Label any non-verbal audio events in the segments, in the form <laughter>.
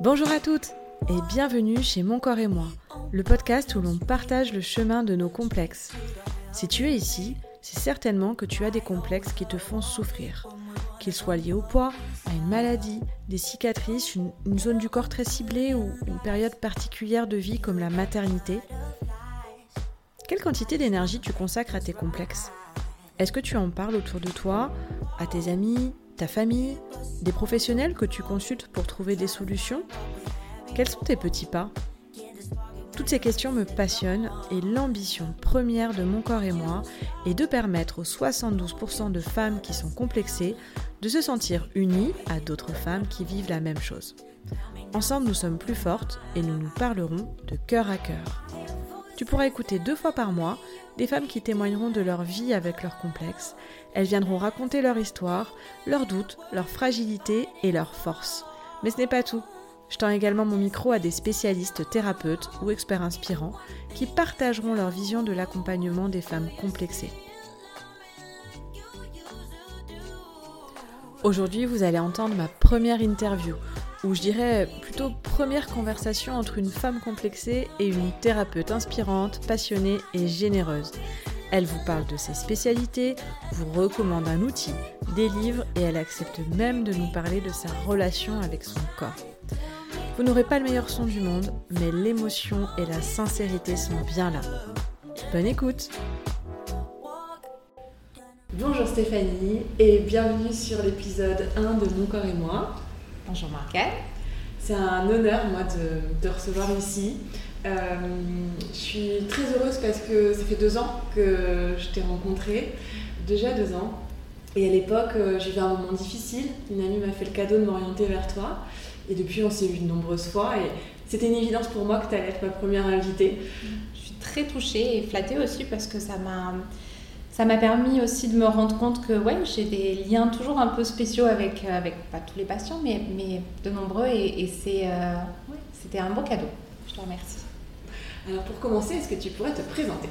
Bonjour à toutes et bienvenue chez Mon Corps et moi, le podcast où l'on partage le chemin de nos complexes. Si tu es ici, c'est certainement que tu as des complexes qui te font souffrir. Qu'ils soient liés au poids, à une maladie, des cicatrices, une, zone du corps très ciblée ou une période particulière de vie comme la maternité. Quelle quantité d'énergie tu consacres à tes complexes? Est-ce que tu en parles autour de toi, à tes amis, ta famille, des professionnels que tu consultes pour trouver des solutions Quels sont tes petits pas Toutes ces questions me passionnent et l'ambition première de mon corps et moi est de permettre aux 72% de femmes qui sont complexées de se sentir unies à d'autres femmes qui vivent la même chose. Ensemble, nous sommes plus fortes et nous nous parlerons de cœur à cœur. Tu pourras écouter deux fois par mois des femmes qui témoigneront de leur vie avec leurs complexes. Elles viendront raconter leur histoire, leurs doutes, leurs fragilités et leurs forces. Mais ce n'est pas tout. Je tends également mon micro à des spécialistes thérapeutes ou experts inspirants qui partageront leur vision de l'accompagnement des femmes complexées. Aujourd'hui, vous allez entendre ma première interview, ou je dirais plutôt première conversation entre une femme complexée et une thérapeute inspirante, passionnée et généreuse. Elle vous parle de ses spécialités, vous recommande un outil, des livres et elle accepte même de nous parler de sa relation avec son corps. Vous n'aurez pas le meilleur son du monde, mais l'émotion et la sincérité sont bien là. Bonne écoute Bonjour Stéphanie et bienvenue sur l'épisode 1 de Mon corps et moi. Bonjour Marquette. C'est un honneur, moi, de te recevoir ici. Euh, je suis très heureuse parce que ça fait deux ans que je t'ai rencontré, déjà deux ans. Et à l'époque, euh, j'ai vu un moment difficile. Une amie m'a fait le cadeau de m'orienter vers toi. Et depuis, on s'est vu de nombreuses fois. Et c'était une évidence pour moi que tu allais être ma première invitée. Je suis très touchée et flattée aussi parce que ça m'a ça m'a permis aussi de me rendre compte que ouais, j'ai des liens toujours un peu spéciaux avec, euh, avec pas tous les patients, mais, mais de nombreux, et, c'est, euh, c'était un beau cadeau. Je te remercie. Alors pour commencer, est-ce que tu pourrais te présenter?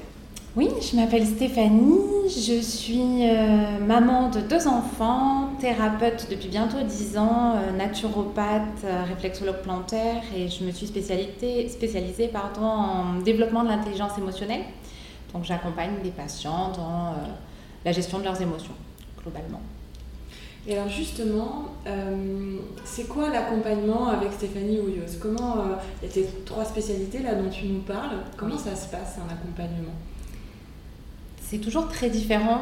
Oui, je m'appelle Stéphanie, je suis euh, maman de deux enfants, thérapeute depuis bientôt dix ans, naturopathe, réflexologue plantaire, et je me suis spécialisée, spécialisée pardon, en développement de l'intelligence émotionnelle. Donc j'accompagne les patients dans euh, la gestion de leurs émotions, globalement. Et alors justement, euh, c'est quoi l'accompagnement avec Stéphanie Houilleuse? Comment, euh, il y a tes trois spécialités là dont tu nous parles, comment ça se passe un accompagnement? C'est toujours très différent.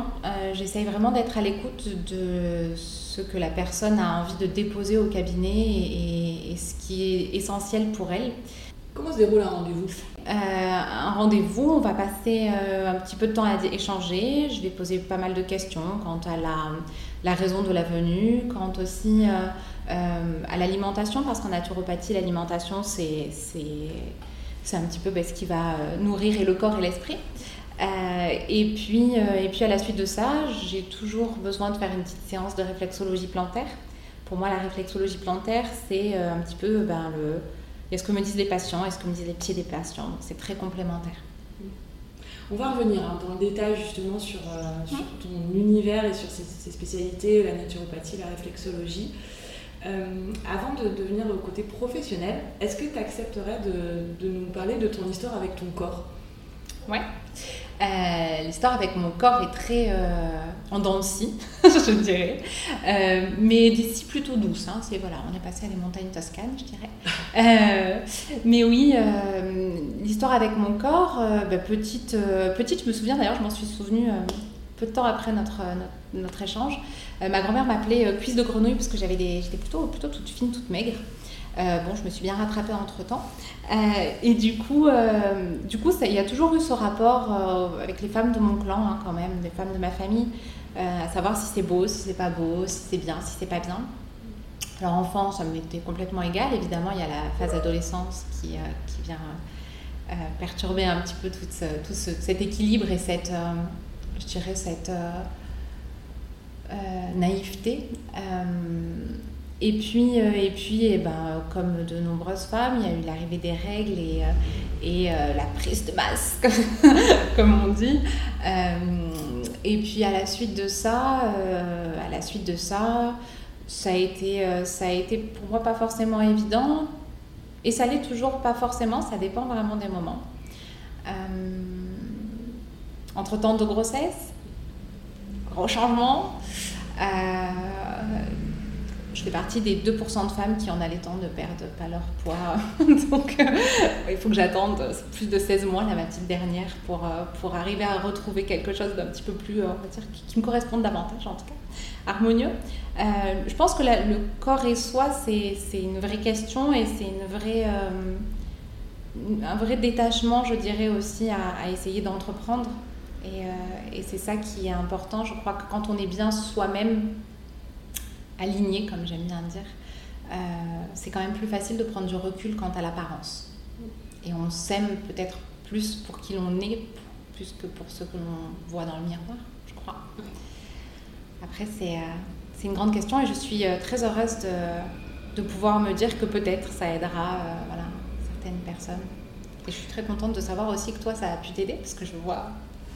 J'essaye vraiment d'être à l'écoute de ce que la personne a envie de déposer au cabinet et, et, ce qui est essentiel pour elle. Comment se déroule un rendez-vous? Euh, Un rendez-vous, on va passer euh, un petit peu de temps à échanger. Je vais poser pas mal de questions quant à la, la raison de la venue, quant aussi euh, à l'alimentation, parce qu'en naturopathie, l'alimentation, c'est un petit peu ben, ce qui va nourrir le corps et l'esprit. et, puis, et puis à la suite de ça, j'ai toujours besoin de faire une petite séance de réflexologie plantaire. Pour moi, la réflexologie plantaire, c'est un petit peu ben, le, est ce que me disent les patients, est ce que me disent les pieds des patients. C'est très complémentaire. On va revenir hein, dans le détail justement sur, euh, ton univers et sur ses, spécialités, la naturopathie, la réflexologie. Euh, avant de, devenir au côté professionnel, est-ce que tu accepterais de, de, nous parler de ton histoire avec ton corps? Ouais. Euh, l'histoire avec mon corps est très euh, <laughs> je dirais, euh, mais d'ici plutôt douce. Hein. C'est voilà, on est passé à des montagnes toscanes, je dirais. mais oui, l'histoire avec mon corps, bah, petite, petite, je me souviens d'ailleurs, je m'en suis souvenue peu de temps après notre, notre, échange. ma grand-mère m'appelait cuisse de grenouille parce que j'avais des, j'étais plutôt, plutôt toute fine, toute maigre. Euh, bon, je me suis bien rattrapée entre temps. Euh, et du coup, euh, du coup il y a toujours eu ce rapport avec les femmes de mon clan, hein, quand même, les femmes de ma famille, à savoir si c'est beau, si c'est pas beau, si c'est bien, si c'est pas bien. Alors, enfant, ça m'était complètement égal. Évidemment, il y a la phase adolescence qui, vient perturber un petit peu tout, tout cet équilibre et cette, je dirais, cette naïveté. Et puis, euh, et puis et ben, comme de nombreuses femmes, il y a eu l'arrivée des règles et, euh, et euh, la prise de masque, <laughs> comme on dit. et puis à la suite de ça, à la suite de ça, ça a été, ça a été pour moi pas forcément évident Et ça l'est toujours pas forcément, ça dépend vraiment des moments. entre temps de grossesse, gros changement. Je fais partie des 2% de femmes qui en temps ne perdent pas leur poids. <laughs> Donc il faut que j'attende plus de 16 mois, la ma petite dernière, pour, pour arriver à retrouver quelque chose d'un petit peu plus, on va dire, qui, me corresponde davantage en tout cas harmonieux. Euh, je pense que le corps et soi, c'est une vraie question et c'est une vraie, euh, un vrai détachement, je dirais aussi, à, essayer d'entreprendre. Euh, et c'est ça qui est important. Je crois que quand on est bien soi-même, aligné, comme j'aime bien dire, c'est quand même plus facile de prendre du recul quant à l'apparence. Et on s'aime peut-être plus pour qui l'on est, plus que pour ce que l'on voit dans le miroir, je crois. Après, euh, c'est une grande question et je suis euh, très heureuse de, de pouvoir me dire que peut-être ça aidera euh, voilà, certaines personnes. Et je suis très contente de savoir aussi que toi, ça a pu t'aider parce que je vois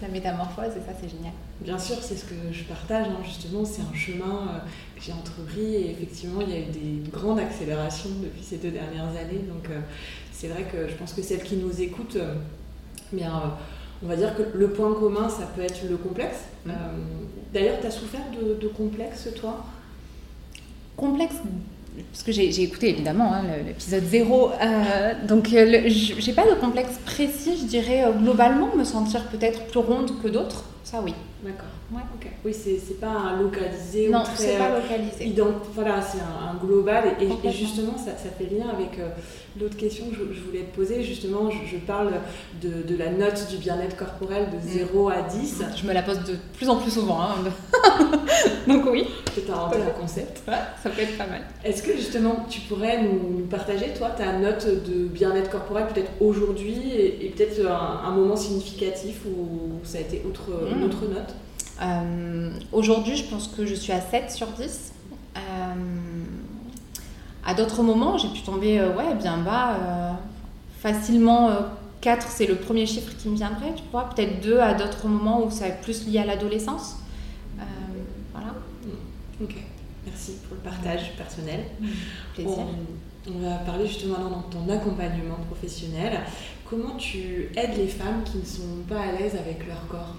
la métamorphose et ça, c'est génial. Bien sûr, c'est ce que je partage, hein, justement, c'est un chemin que j'ai entrepris et effectivement, il y a eu des grandes accélérations depuis ces deux dernières années. Donc, c'est vrai que je pense que celles qui nous écoutent, bien, on va dire que le point commun, ça peut être le complexe. Mmh. D'ailleurs, tu as souffert de, complexe, toi? Complexe parce que j'ai écouté évidemment hein, l'épisode 0, euh, donc euh, j'ai pas de complexe précis, je dirais euh, globalement me sentir peut-être plus ronde que d'autres, ça oui. D'accord. Ouais. Oui, c'est pas localisé. Non, c'est pas localisé. voilà, c'est un, global. Et, justement, ça, ça, fait lien avec euh, l'autre question que je, voulais te poser. Justement, je, parle de, de, la note du bien-être corporel de 0 mm. à 10. Je me la pose de plus en plus souvent. Hein. <laughs> Donc oui. As inventé un concept. ça peut être pas mal. Est-ce que justement, tu pourrais nous partager, toi, ta note de bien-être corporel, peut-être aujourd'hui, et, peut-être un, moment significatif où ça a été autre, mm. autre note euh, aujourd'hui, je pense que je suis à 7 sur 10. Euh, à d'autres moments, j'ai pu tomber euh, ouais, bien bas. facilement, 4, c'est le premier chiffre qui me viendrait, tu vois. Peut-être 2 à d'autres moments où ça est plus lié à l'adolescence. voilà. Ok, merci pour le partage personnel. Plaisir. On, va parler justement dans ton accompagnement professionnel. Comment tu aides les femmes qui ne sont pas à l'aise avec leur corps?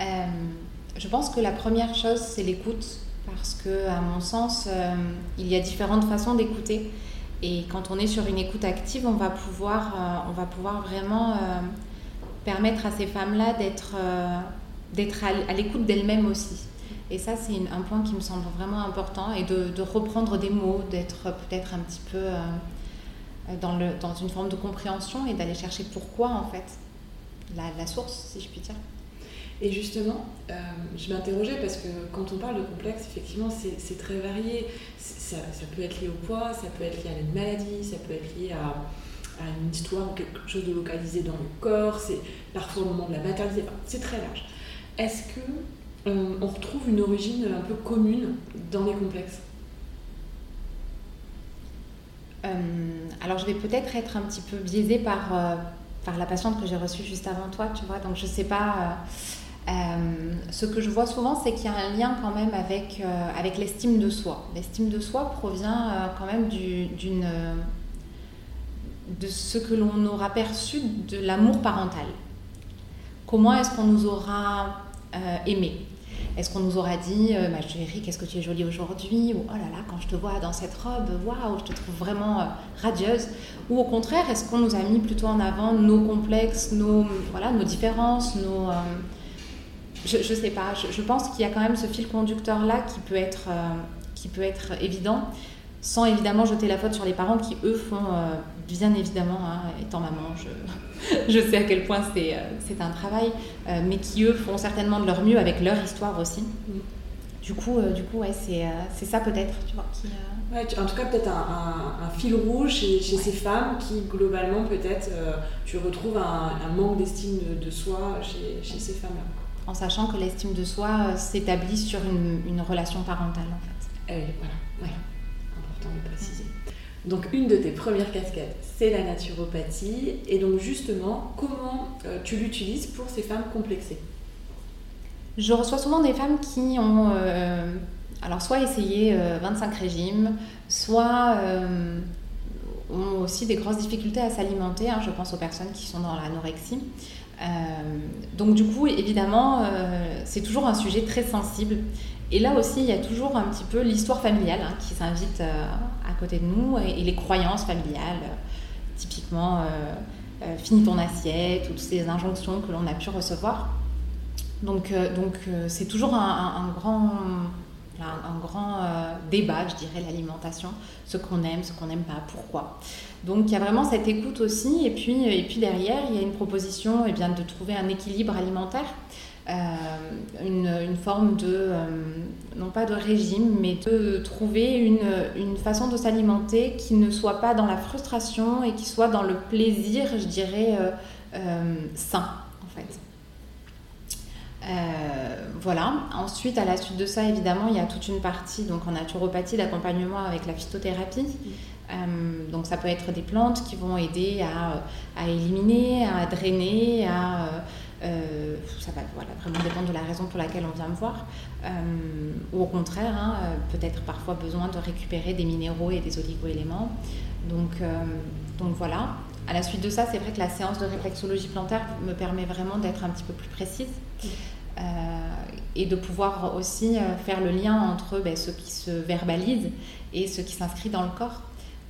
Euh, je pense que la première chose, c'est l'écoute, parce que, à mon sens, euh, il y a différentes façons d'écouter. Et quand on est sur une écoute active, on va pouvoir, euh, on va pouvoir vraiment permettre à ces femmes-là d'être d'être à l'écoute d'elles-mêmes aussi. Et ça, c'est un point qui me semble vraiment important, et de, reprendre des mots, d'être peut-être un petit peu dans, le, dans une forme de compréhension et d'aller chercher pourquoi, en fait, la, la source, si je puis dire. Et justement, euh, je m'interrogeais parce que quand on parle de complexe, effectivement, c'est très varié. Ça, peut être lié au poids, ça peut être lié à une maladie, ça peut être lié à, une histoire ou quelque chose de localisé dans le corps, c'est parfois au moment de la maternité, c'est très large. Est-ce que euh, on retrouve une origine un peu commune dans les complexes? Euh, Alors je vais peut-être être un petit peu biaisée par, par la patiente que j'ai reçue juste avant toi, tu vois, donc je sais pas ce que je vois souvent, c'est qu'il y a un lien quand même avec, euh, avec l'estime de soi. L'estime de soi provient euh, quand même d'une, de ce que l'on aura perçu de l'amour parental. Comment est-ce qu'on nous aura aimé? Est-ce qu'on nous aura dit, ma chérie, qu'est-ce que tu es jolie aujourd'hui Ou oh là là, quand je te vois dans cette robe, waouh, je te trouve vraiment radieuse Ou au contraire, est-ce qu'on nous a mis plutôt en avant nos complexes, nos, voilà, nos différences, nos je ne sais pas, je, pense qu'il y a quand même ce fil conducteur-là qui, peut être, euh, qui peut être évident, sans évidemment jeter la faute sur les parents qui, eux, font euh, bien évidemment, hein, étant maman, je, <laughs> je, sais à quel point c'est euh, un travail, mais qui, eux, font certainement de leur mieux avec leur histoire aussi. Mm. Du coup, du coup ouais, c'est ça peut-être, tu vois. Qui, Ouais, en tout cas, peut-être un, un, fil rouge chez, chez ces femmes qui, globalement, peut-être, tu retrouves un, un manque d'estime de, de, soi chez, chez ces femmes-là en sachant que l'estime de soi euh, s'établit sur une, relation parentale en fait. Oui, voilà, ouais. important de préciser. Donc une de tes premières casquettes, c'est la naturopathie. Et donc justement, comment euh, tu l'utilises pour ces femmes complexées? Je reçois souvent des femmes qui ont euh, alors soit essayer 25 régimes, soit ont aussi des grosses difficultés à s'alimenter. Hein, je pense aux personnes qui sont dans l'anorexie. Euh, donc du coup, évidemment, euh, c'est toujours un sujet très sensible. Et là aussi, il y a toujours un petit peu l'histoire familiale hein, qui s'invite euh, à côté de nous et, les croyances familiales. typiquement, finis ton assiette, toutes ces injonctions que l'on a pu recevoir. Donc donc c'est toujours un grand un, grand euh, débat, je dirais, l'alimentation, ce qu'on aime, ce qu'on n'aime pas, pourquoi. Donc il y a vraiment cette écoute aussi, et puis, et puis derrière, il y a une proposition eh bien, de trouver un équilibre alimentaire. Euh, une, forme de, euh, non pas de régime, mais de trouver une, une façon de s'alimenter qui ne soit pas dans la frustration et qui soit dans le plaisir, je dirais, sain. Euh, voilà. Ensuite, à la suite de ça, évidemment, il y a toute une partie donc en naturopathie d'accompagnement avec la phytothérapie. Euh, donc ça peut être des plantes qui vont aider à, éliminer, à drainer, à euh, ça va voilà, vraiment dépendre de la raison pour laquelle on vient me voir. ou au contraire, hein, peut-être parfois besoin de récupérer des minéraux et des oligo-éléments. Donc, donc voilà. À la suite de ça, c'est vrai que la séance de réflexologie plantaire me permet vraiment d'être un petit peu plus précise. Euh, et de pouvoir aussi euh, faire le lien entre ben, ce qui se verbalise et ce qui s'inscrit dans le corps.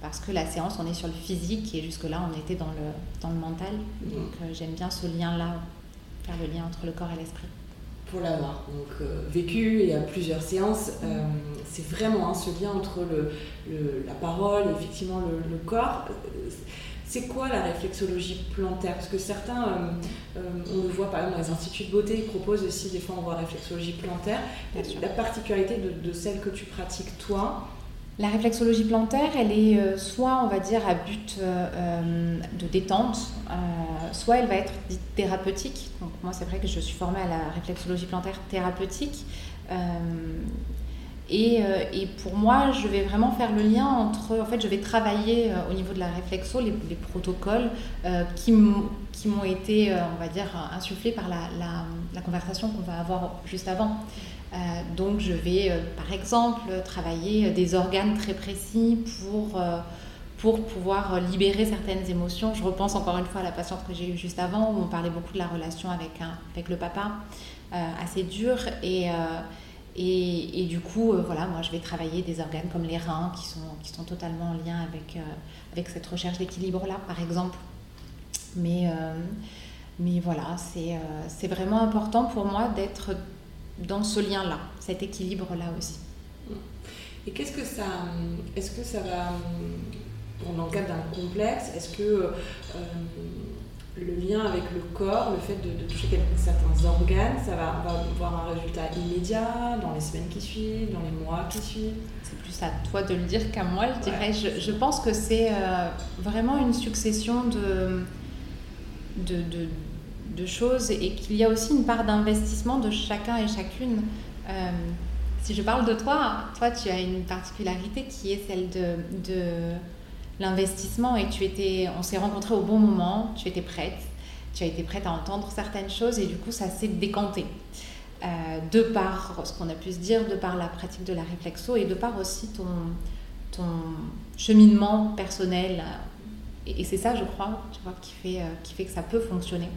Parce que la séance, on est sur le physique et jusque-là, on était dans le, dans le mental. Donc euh, j'aime bien ce lien-là, faire le lien entre le corps et l'esprit pour l'avoir donc vécu et à plusieurs séances, c'est vraiment hein, ce lien entre la parole et effectivement le corps. C'est quoi la réflexologie plantaire? Parce que certains, euh, euh, on le voit par exemple dans les instituts de beauté, ils proposent aussi des fois on voit réflexologie plantaire. La particularité de, celle que tu pratiques toi? La réflexologie plantaire, elle est euh, soit on va dire à but de détente, soit elle va être dite thérapeutique. Donc moi c'est vrai que je suis formée à la réflexologie plantaire thérapeutique. Euh, et, pour moi, je vais vraiment faire le lien entre, en fait, je vais travailler euh, au niveau de la réflexo, les, protocoles euh, qui m'ont été, on va dire, insufflés par la, la, conversation qu'on va avoir juste avant. donc, je vais, par exemple, travailler des organes très précis pour pour pouvoir libérer certaines émotions. Je repense encore une fois à la patiente que j'ai eue juste avant, où on parlait beaucoup de la relation avec, un, avec le papa, assez dure. Et, et, du coup, euh, voilà, moi je vais travailler des organes comme les reins qui sont, qui sont totalement en lien avec, euh, avec cette recherche d'équilibre-là, par exemple. Mais, euh, mais voilà, c'est vraiment important pour moi d'être dans ce lien-là, cet équilibre-là aussi. Et qu'est-ce que ça. Est-ce que ça va. Dans le cadre d'un complexe, est-ce que le lien avec le corps, le fait de, toucher certains organes, ça va, on va voir un résultat immédiat dans les semaines qui suivent, dans les mois qui suivent. C'est plus à toi de le dire qu'à moi, je dirais. Je, pense que c'est euh, vraiment une succession de, de, de, choses et qu'il y a aussi une part d'investissement de chacun et chacune. Euh, si je parle de toi, toi, tu as une particularité qui est celle de l'investissement et tu étais, on s'est rencontrés au bon moment, tu étais prête, tu as été prête à entendre certaines choses et du coup ça s'est décanté. Euh, de par ce qu'on a pu se dire, de par la pratique de la réflexo et de par aussi ton, ton cheminement personnel. Et, c'est ça, je crois, tu vois, qui, fait, euh, qui fait que ça peut fonctionner.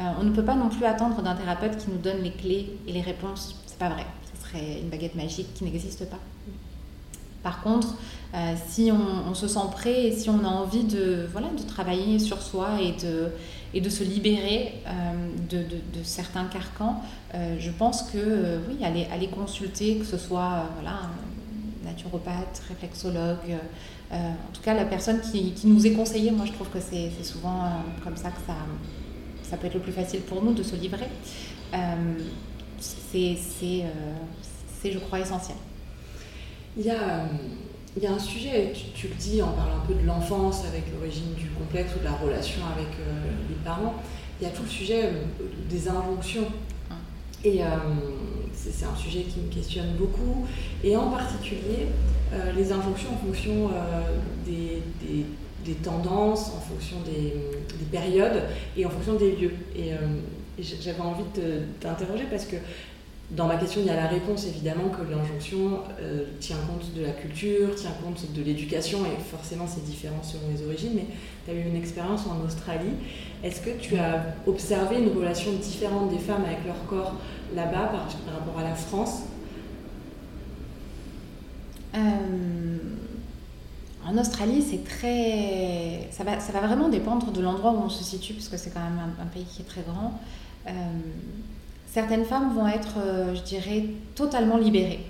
Euh, on ne peut pas non plus attendre d'un thérapeute qui nous donne les clés et les réponses. C'est pas vrai. Ce serait une baguette magique qui n'existe pas. Par contre, euh, si on, se sent prêt et si on a envie de, travailler sur soi et de, se libérer euh, de, certains carcans, euh, je pense que oui, aller, aller consulter, que ce soit voilà, naturopathe, réflexologue, en tout cas la personne qui, qui, nous est conseillée, moi je trouve que c'est souvent comme ça que ça, ça peut être le plus facile pour nous de se livrer. c'est, je crois, essentiel. Il y a, euh, il y a un sujet, tu, le dis, on parle un peu de l'enfance avec l'origine du complexe ou de la relation avec euh, les parents. Il y a tout le sujet euh, des injonctions. Et c'est un sujet qui me questionne beaucoup. Et en particulier, les injonctions en fonction des, des, tendances, en fonction des, des, périodes et en fonction des lieux. Et, et j'avais envie de t'interroger parce que dans ma question, il y a la réponse évidemment que l'injonction euh, tient compte de la culture, tient compte de l'éducation et forcément c'est différent selon les origines. Mais tu as eu une expérience en Australie. Est-ce que tu as observé une relation différente des femmes avec leur corps là-bas par, rapport à la France? Euh, En Australie, c'est très. Ça va, vraiment dépendre de l'endroit où on se situe, parce que c'est quand même un, pays qui est très grand. Euh, certaines femmes vont être, euh, je dirais, totalement libérées,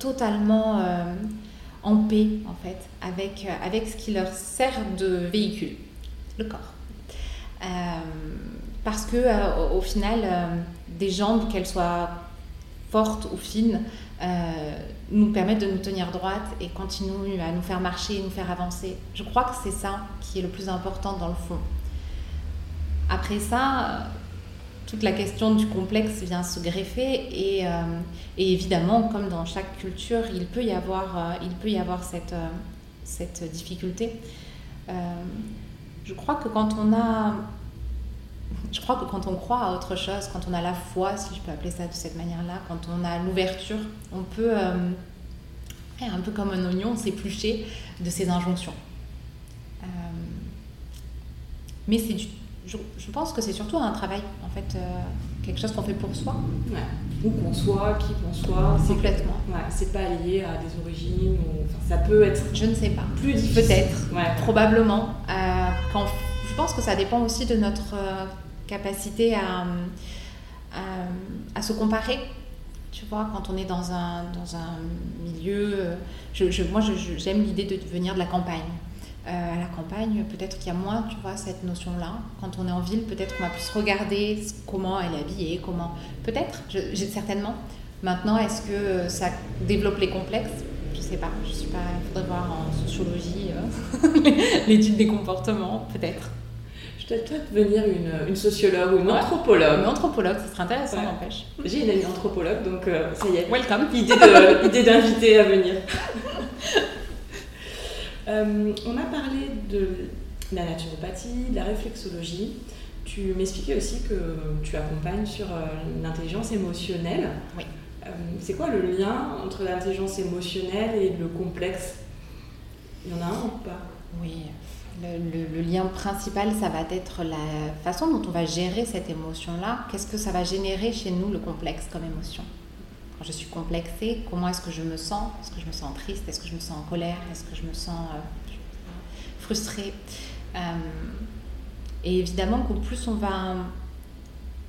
totalement en paix, en fait, avec, avec ce qui leur sert de véhicule, le corps. parce que, au, final, des jambes, qu'elles soient fortes ou fines, euh, nous permettent de nous tenir droite et continuent à nous faire marcher, nous faire avancer. Je crois que c'est ça qui est le plus important dans le fond. Après ça, toute la question du complexe vient se greffer et, euh, évidemment, comme dans chaque culture, il peut y avoir, euh, avoir cette, difficulté. je crois que quand on a je crois que quand on croit à autre chose, quand on a la foi, si je peux appeler ça de cette manière-là, quand on a l'ouverture, on peut, euh, un peu comme un oignon, s'éplucher de ces injonctions. Euh, mais c'est je, je, pense que c'est surtout un travail, en fait, euh, quelque chose qu'on fait pour soi. Ouais. Où qu'on soit, qui qu'on soit. Complètement. Ouais, c'est pas lié à des origines, ou, ça peut être. Je ne sais pas. Plus Peut-être, ouais. probablement. quand, je pense que ça dépend aussi de notre capacité à, à, se comparer. Tu vois, quand on est dans un, dans un milieu. Je, je, moi, j'aime l'idée de venir de la campagne. Euh, à la campagne, peut-être qu'il y a moins, tu vois, cette notion-là. Quand on est en ville, peut-être qu'on va plus regarder comment elle est habillée, comment... Peut-être, certainement. Maintenant, est-ce que ça développe les complexes? Je sais pas. Je suis pas... Il faudrait voir en sociologie euh, <laughs> l'étude des comportements, peut-être peut-être devenir une, une, sociologue ou une anthropologue. Une anthropologue, ce serait intéressant, n'empêche. J'ai une amie anthropologue, donc euh, ça y est. Welcome. Idée <laughs> d'inviter à venir. <laughs> Euh, on a parlé de la naturopathie, de la réflexologie. Tu m'expliquais aussi que tu accompagnes sur euh, l'intelligence émotionnelle. Oui. c'est quoi le lien entre l'intelligence émotionnelle et le complexe? Il y en a un ou pas? Oui. Le, lien principal, ça va être la façon dont on va gérer cette émotion-là. Qu'est-ce que ça va générer chez nous, le complexe comme émotion? Je suis complexée, comment est-ce que je me sens? Est-ce que je me sens triste? Est-ce que je me sens en colère? Est-ce que je me sens euh, frustrée? Euh, Et évidemment qu'au plus on va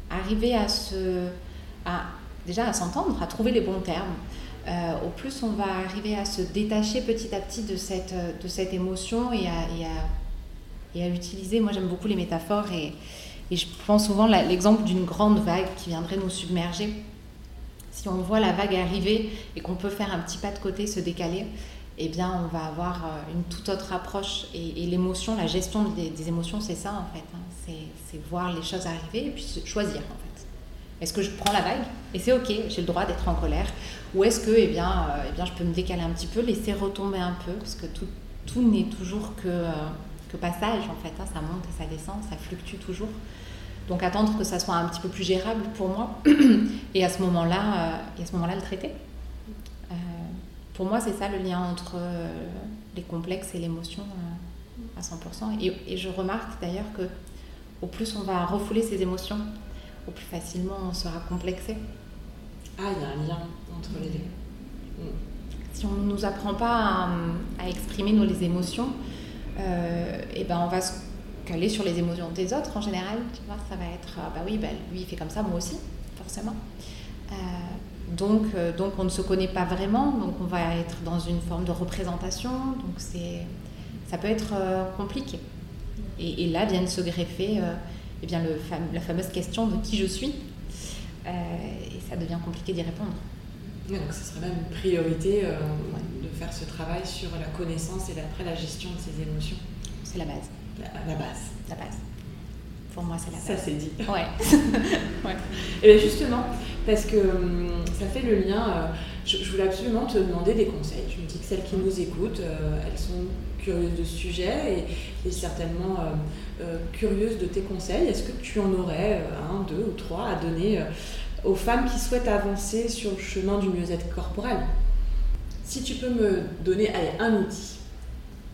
arriver à se... Déjà à s'entendre, à trouver les bons termes, euh, au plus on va arriver à se détacher petit à petit de cette, de émotion et à, et utiliser. Moi j'aime beaucoup les métaphores et je prends souvent l'exemple d'une grande vague qui viendrait nous submerger. Si on voit la vague arriver et qu'on peut faire un petit pas de côté, se décaler, eh bien on va avoir euh, une toute autre approche. Et, l'émotion, la gestion des, émotions, c'est ça en fait. Hein. C'est voir les choses arriver et puis choisir en fait. Est-ce que je prends la vague et c'est ok, j'ai le droit d'être en colère? Ou est-ce que eh bien, euh, eh je peux me décaler un petit peu, laisser retomber un peu? Parce que tout, n'est toujours que, euh, que passage en fait, hein. ça monte et ça descend, ça fluctue toujours. Donc attendre que ça soit un petit peu plus gérable pour moi <clears throat> et à ce moment-là, euh, à ce moment-là le traiter. pour moi, c'est ça le lien entre les complexes et l'émotion à 100%. Et, et je remarque d'ailleurs que au plus on va refouler ces émotions, plus facilement on sera complexé. Ah, il y a un lien entre les deux. Mm. Si on ne nous apprend pas à, exprimer nos les émotions, euh, et ben on va se caler sur les émotions des autres en général. Tu vois, ça va être ah bah oui, bah, lui il fait comme ça, moi aussi, forcément. Euh, donc, euh, donc on ne se connaît pas vraiment, donc on va être dans une forme de représentation, donc c'est, ça peut être compliqué. Et, et, là viennent se greffer eh bien, le la fameuse question de qui je suis. Euh, et ça devient compliqué d'y répondre. donc ce serait même une priorité euh, de faire ce travail sur la connaissance et après la gestion de ses émotions. C'est la base. La, base. La base. Pour moi, c'est la base. Ça, c'est dit. Ouais. <laughs> ouais. Et bien justement, parce que hum, ça fait le lien. Euh, je, voulais absolument te demander des conseils. Je me dis que celles qui nous écoutent, elles sont curieuses de ce sujet et, et certainement euh, curieuse de tes conseils. Est-ce que tu en aurais euh, un, deux ou trois à donner aux femmes qui souhaitent avancer sur le chemin du mieux-être corporel? Si tu peux me donner allez, un outil.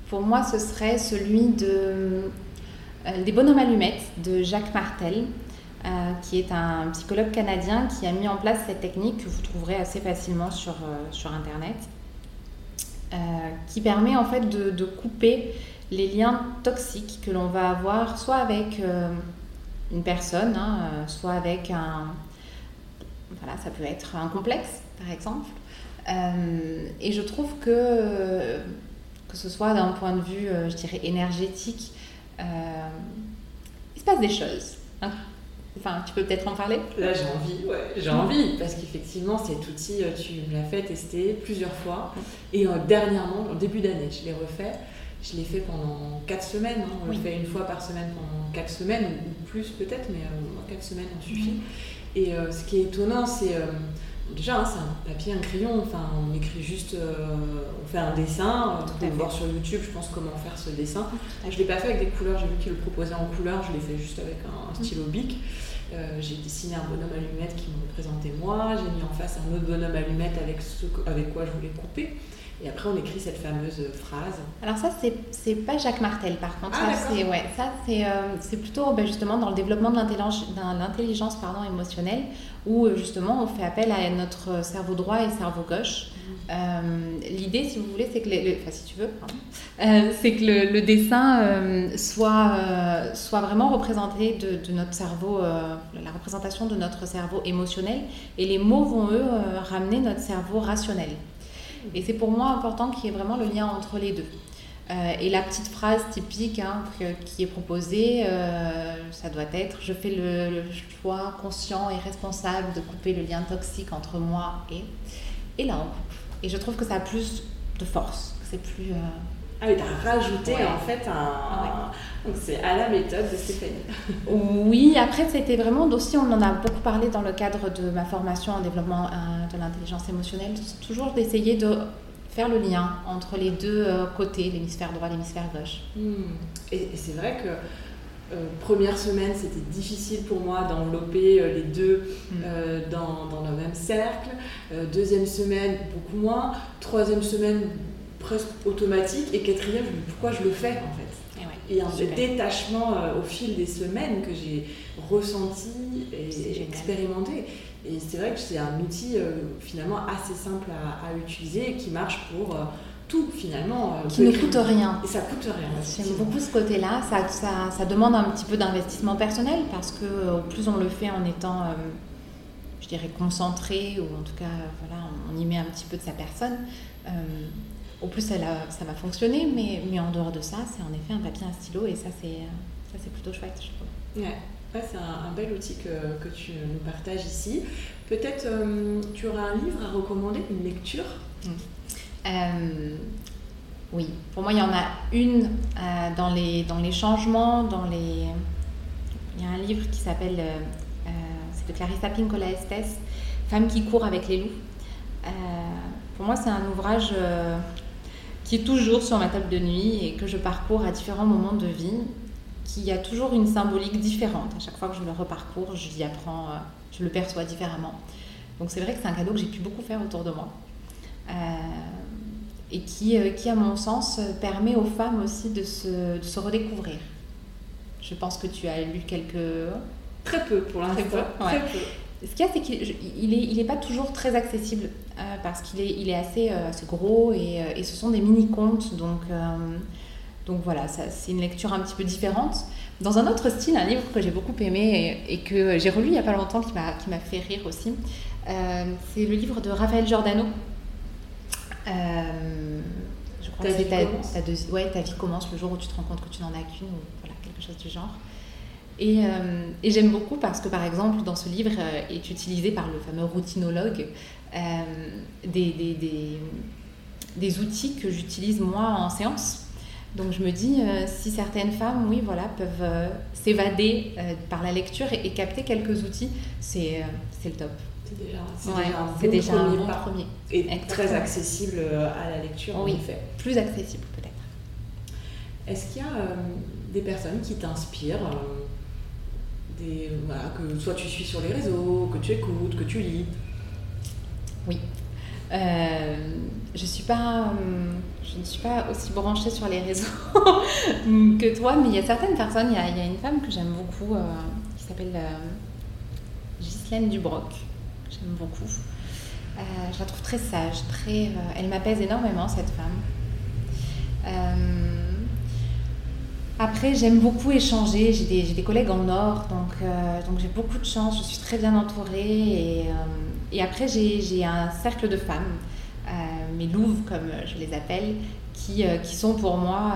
Pour moi, ce serait celui de, euh, des bonhommes allumettes de Jacques Martel, euh, qui est un psychologue canadien qui a mis en place cette technique que vous trouverez assez facilement sur, euh, sur Internet, qui permet en fait de, couper les liens toxiques que l'on va avoir soit avec une personne, hein, soit avec un... Voilà, ça peut être un complexe, par exemple. et je trouve que que ce soit d'un point de vue, euh, je dirais, énergétique, euh, il se passe des choses. Hein. Enfin, tu peux peut-être en parler? Là, j'ai envie, ouais, j'ai envie, parce qu'effectivement, cet outil, euh, tu me l'as fait tester plusieurs fois. Et dernièrement, au début d'année, je l'ai refait. Je l'ai fait pendant 4 semaines. Hein. On le fait une fois par semaine pendant 4 semaines, ou plus peut-être, mais euh, 4 semaines en suffit. Et ce qui est étonnant, c'est Déjà, hein, c'est un papier, un crayon, enfin, on écrit juste, euh, on fait un dessin, on peut voir sur YouTube, je pense, comment faire ce dessin. Je ne l'ai pas fait avec des couleurs, j'ai vu qu'il le proposait en couleurs, je l'ai fait juste avec un, mm. stylo bic. Euh, j'ai dessiné un bonhomme allumette qui me représentait moi, j'ai mis en face un autre bonhomme allumette avec, ce, avec quoi je voulais couper. Et après, on écrit cette fameuse phrase. Alors ça, c'est pas Jacques Martel, par contre. Ah, ça, c'est ouais, ça c'est euh, plutôt ben, justement dans le développement de l'intelligence émotionnelle, où euh, justement on fait appel à notre cerveau droit et cerveau gauche. Mmh. Euh, l'idée, si vous voulez, c'est que, les, enfin si tu veux, c'est que le, le dessin soit, soit vraiment représenté de, de notre cerveau, la représentation de notre cerveau émotionnel, et les mots vont eux ramener notre cerveau rationnel. Et c'est pour moi important qu'il y ait vraiment le lien entre les deux. Euh, et la petite phrase typique hein, qui est proposée, euh, ça doit être Je fais le, choix conscient et responsable de couper le lien toxique entre moi et. Et là, on coupe. Et je trouve que ça a plus de force, c'est plus. Euh, ah oui, t'as rajouté en fait un. Donc c'est à la méthode de Stéphanie. <laughs> oui, après c'était vraiment aussi, on en a beaucoup parlé dans le cadre de ma formation en développement euh, de l'intelligence émotionnelle, toujours d'essayer de faire le lien entre les deux euh, côtés, l'hémisphère droit, l'hémisphère gauche. Hmm. Et, c'est vrai que euh, première semaine, c'était difficile pour moi d'envelopper les deux hmm. dans, dans, le même cercle. deuxième semaine, beaucoup moins. Troisième semaine, presque automatique. Et quatrième, pourquoi je le fais en fait Et, un détachement euh, au fil des semaines que j'ai ressenti et expérimenté. Et c'est vrai que c'est un outil euh, finalement assez simple à, utiliser et qui marche pour euh, tout finalement. qui ne coûte rien. Et ça coûte rien. J'aime beaucoup ce côté-là. Ça, ça, ça, demande un petit peu d'investissement personnel parce que au plus on le fait en étant, je dirais, concentré ou en tout cas, voilà, on y met un petit peu de sa personne au plus, ça va fonctionner, mais, mais en dehors de ça, c'est en effet un papier, un stylo, et ça, c'est plutôt chouette, je trouve. Ouais. c'est un, bel outil que, que, tu nous partages ici. Peut-être euh, tu auras un livre à recommander, une lecture? Mmh. euh, Oui, pour moi, il y en a une euh, dans, les, dans les changements, dans les... Il y a un livre qui s'appelle, c'est de Clarissa Pinkola Estes, Femme qui court avec les loups. pour moi, c'est un ouvrage qui est toujours sur ma table de nuit et que je parcours à différents moments de vie, qui a toujours une symbolique différente. À chaque fois que je le reparcours, j'y apprends, euh, je le perçois différemment. Donc c'est vrai que c'est un cadeau que j'ai pu beaucoup faire autour de moi. Euh, et qui, euh, qui, à mon sens, permet aux femmes aussi de se, de se, redécouvrir. Je pense que tu as lu quelques... Très peu pour l'instant. Très peu. Ce qu'il y a, c'est qu'il n'est il est pas toujours très accessible parce qu'il est, il est assez, euh, assez gros et, euh, et, ce sont des mini-contes. Donc, donc voilà, c'est une lecture un petit peu différente. Dans un autre style, un livre que j'ai beaucoup aimé et, que j'ai relu il n'y a pas longtemps qui m'a fait rire aussi, c'est le livre de Raphaël Giordano. je crois ta que c'est ta, ouais, ta vie commence le jour où tu te rends compte que tu n'en as qu'une ou voilà, quelque chose du genre. Euh, et, j'aime beaucoup parce que, par exemple, dans ce livre euh, est utilisé par le fameux routinologue euh, des, des, des, outils que j'utilise moi en séance. Donc je me dis, si certaines femmes, oui, voilà, peuvent s'évader par la lecture et, capter quelques outils, c'est le top. C'est déjà, un, bon, premier, Et très accessible à la lecture, oui, fait. Plus accessible peut-être. Est-ce qu'il y a des personnes qui t'inspirent des, voilà, que soit tu suis sur les réseaux, que tu écoutes, que tu lis? Oui. Euh, pas, je ne suis pas aussi branchée sur les réseaux <laughs> que toi, mais il y a certaines personnes. Il y a, une femme que j'aime beaucoup qui s'appelle Ghislaine Dubroc. J'aime beaucoup. je la trouve très sage, très, elle m'apaise énormément, cette femme. Après, j'aime beaucoup échanger. J'ai des, collègues en or, donc, euh, j'ai beaucoup de chance. Je suis très bien entourée. Euh, et après, j'ai un cercle de femmes, euh, mes louves, comme je les appelle, qui, qui sont pour moi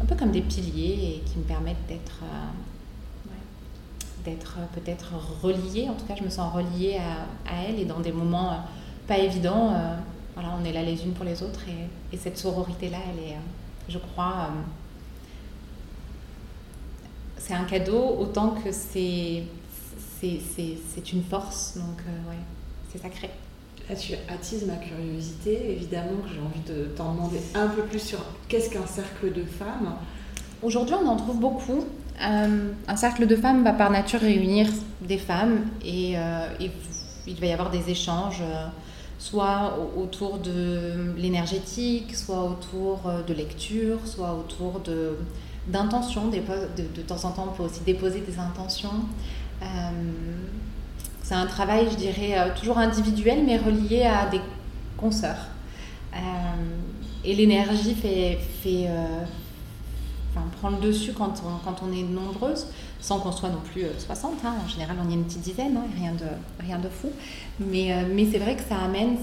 un peu comme des piliers et qui me permettent d'être peut-être reliée. En tout cas, je me sens reliée à, elles et dans des moments pas évidents. voilà, on est là les unes pour les autres et, et cette sororité-là, elle est, je crois, c'est un cadeau autant que c'est c'est une force. Donc, euh, ouais, c'est sacré. Là, tu attises ma curiosité. Évidemment que j'ai envie de t'en demander un peu plus sur qu'est-ce qu'un cercle de femmes. Aujourd'hui, on en trouve beaucoup. Euh, un cercle de femmes va par nature réunir des femmes et, euh, il va y avoir des échanges, soit autour de l'énergétique, soit autour de lecture, soit autour de d'intention. De, de, temps en temps, on peut aussi déposer des intentions. Euh, c'est un travail, je dirais, euh, toujours individuel, mais relié à des consoeurs. Euh, et l'énergie fait, fait enfin, prend le dessus quand on, est nombreuse, sans qu'on soit non plus 60. Hein. En général, on est une petite dizaine, hein, rien, de, rien de fou. Mais, c'est vrai que ça amène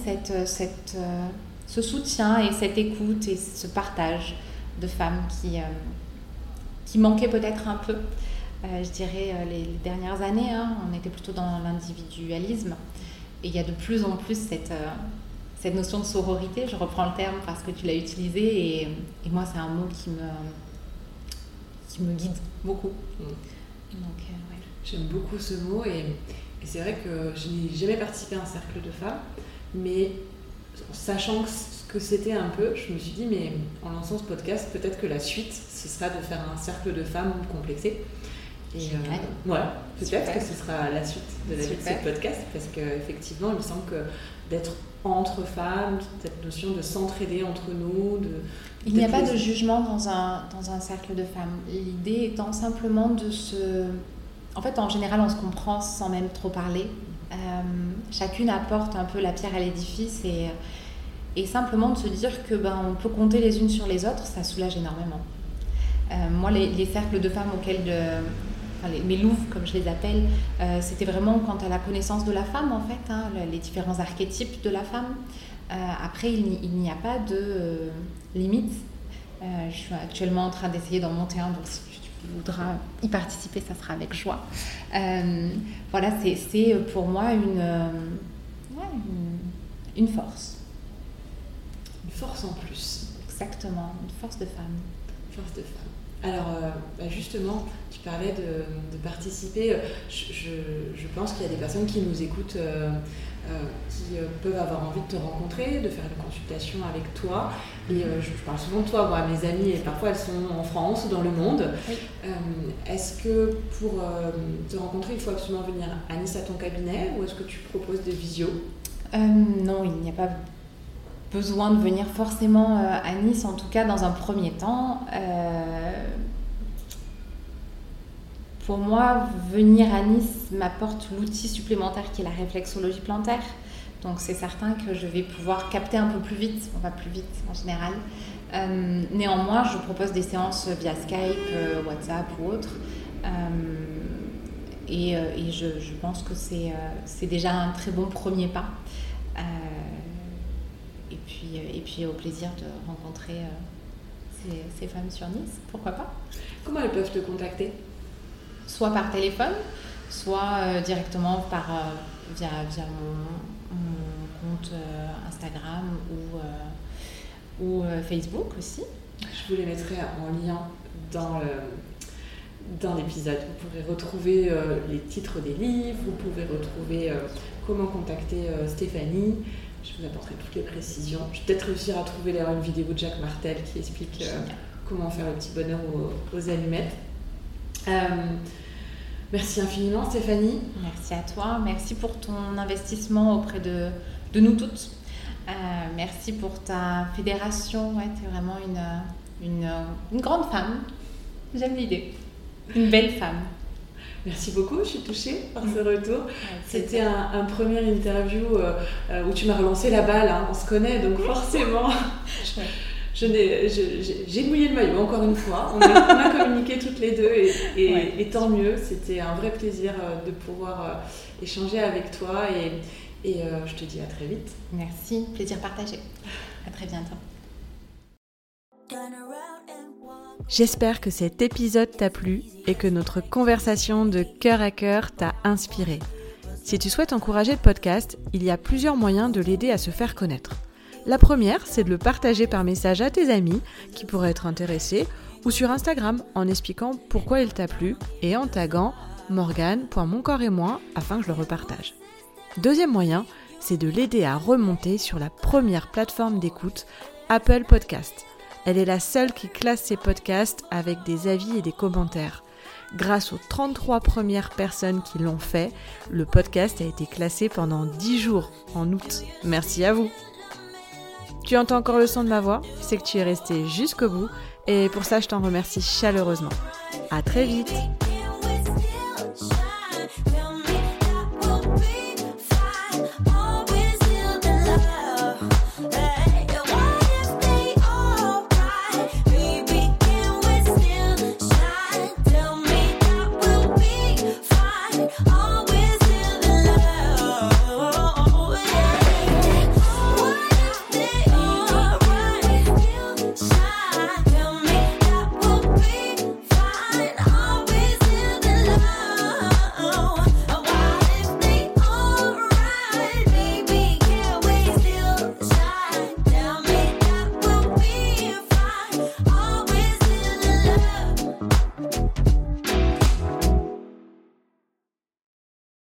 ce soutien et cette écoute et ce partage de femmes qui, qui manquait peut-être un peu, euh, je dirais, euh, les, dernières années. Hein. on était plutôt dans l'individualisme. Et il y a de plus en plus cette, euh, cette notion de sororité. Je reprends le terme parce que tu l'as utilisé. Et, et moi, c'est un mot qui me, qui me guide beaucoup. Mm. J'aime beaucoup ce mot. Et, et c'est vrai que je n'ai jamais participé à un cercle de femmes. Mais sachant que que c'était un peu, je me suis dit, mais en lançant ce podcast, peut-être que la suite, ce sera de faire un cercle de femmes complexées. Et euh, voilà, peut-être que ce sera la suite de la vie de ce podcast, parce qu'effectivement, il me semble que d'être entre femmes, cette notion de s'entraider entre nous, de... Il n'y a pas de jugement dans un, dans un cercle de femmes. L'idée étant simplement de se... En fait, en général, on se comprend sans même trop parler. Euh, chacune apporte un peu la pierre à l'édifice et et simplement de se dire que ben, on peut compter les unes sur les autres, ça soulage énormément. Euh, moi, les, cercles de femmes auxquels, de, enfin, les, mes louves, comme je les appelle, euh, c'était vraiment quant à la connaissance de la femme, en fait, hein, les différents archétypes de la femme. Euh, après, il, n'y a pas de limite. je suis actuellement en train d'essayer d'en monter un, donc si tu voudras y participer, ça sera avec joie. voilà, c'est pour moi une, une force force en plus. Exactement, une force de femme. Force de femme. Alors, euh, bah, justement, tu parlais de, participer. Je, pense qu'il y a des personnes qui nous écoutent, euh, euh, qui peuvent avoir envie de te rencontrer, de faire une consultation avec toi. Et je, parle souvent de toi, moi, mes amies, et parfois elles sont en France ou dans le monde. est-ce que pour te rencontrer, il faut absolument venir à Nice à ton cabinet ou est-ce que tu proposes des visios? Non, il n'y a pas besoin de venir forcément euh, à Nice, en tout cas dans un premier temps. Euh, pour moi, venir à Nice m'apporte l'outil supplémentaire qui est la réflexologie plantaire. Donc c'est certain que je vais pouvoir capter un peu plus vite, on va plus vite en général. Euh, néanmoins, je propose des séances via Skype, WhatsApp ou autre. et, je, pense que c'est déjà un très bon premier pas et puis au plaisir de rencontrer euh, ces, femmes sur Nice, pourquoi pas. Comment elles peuvent te contacter? Soit par téléphone, soit euh, directement par, euh, via, via mon, compte Instagram ou, ou Facebook aussi. Je vous les mettrai en lien dans dans l'épisode. Vous pourrez retrouver les titres des livres, vous pouvez retrouver comment contacter Stéphanie, je vous apporterai toutes les précisions. Je vais peut-être réussir à trouver d'ailleurs une vidéo de Jacques Martel qui explique euh, comment faire le petit bonheur aux, allumettes. Euh, Merci infiniment Stéphanie. Merci à toi, merci pour ton investissement auprès de, de nous toutes. Euh, merci pour ta fédération, ouais, tu es vraiment une, une, une grande femme. J'aime l'idée. Une belle femme. Merci beaucoup, je suis touchée par ce retour. C'était un, premier interview euh, euh, où tu m'as relancé la balle, hein. on se connaît, donc forcément, <laughs> <laughs> j'ai mouillé le maillot encore une fois. On a, communiqué toutes les deux et, tant mieux. C'était un vrai plaisir euh, de pouvoir échanger avec toi et, et je te dis à très vite. Merci, plaisir partagé. À très bientôt. J'espère que cet épisode t'a plu et que notre conversation de cœur à cœur t'a inspiré. Si tu souhaites encourager le podcast, il y a plusieurs moyens de l'aider à se faire connaître. La première, c'est de le partager par message à tes amis qui pourraient être intéressés ou sur Instagram en expliquant pourquoi il t'a plu et en taguant morgane.moncorps et moi afin que je le repartage. Deuxième moyen, c'est de l'aider à remonter sur la première plateforme d'écoute, Apple Podcast. Elle est la seule qui classe ses podcasts avec des avis et des commentaires. Grâce aux 33 premières personnes qui l'ont fait, le podcast a été classé pendant 10 jours en août. Merci à vous. Tu entends encore le son de ma voix? C'est que tu es resté jusqu'au bout et pour ça je t'en remercie chaleureusement. À très vite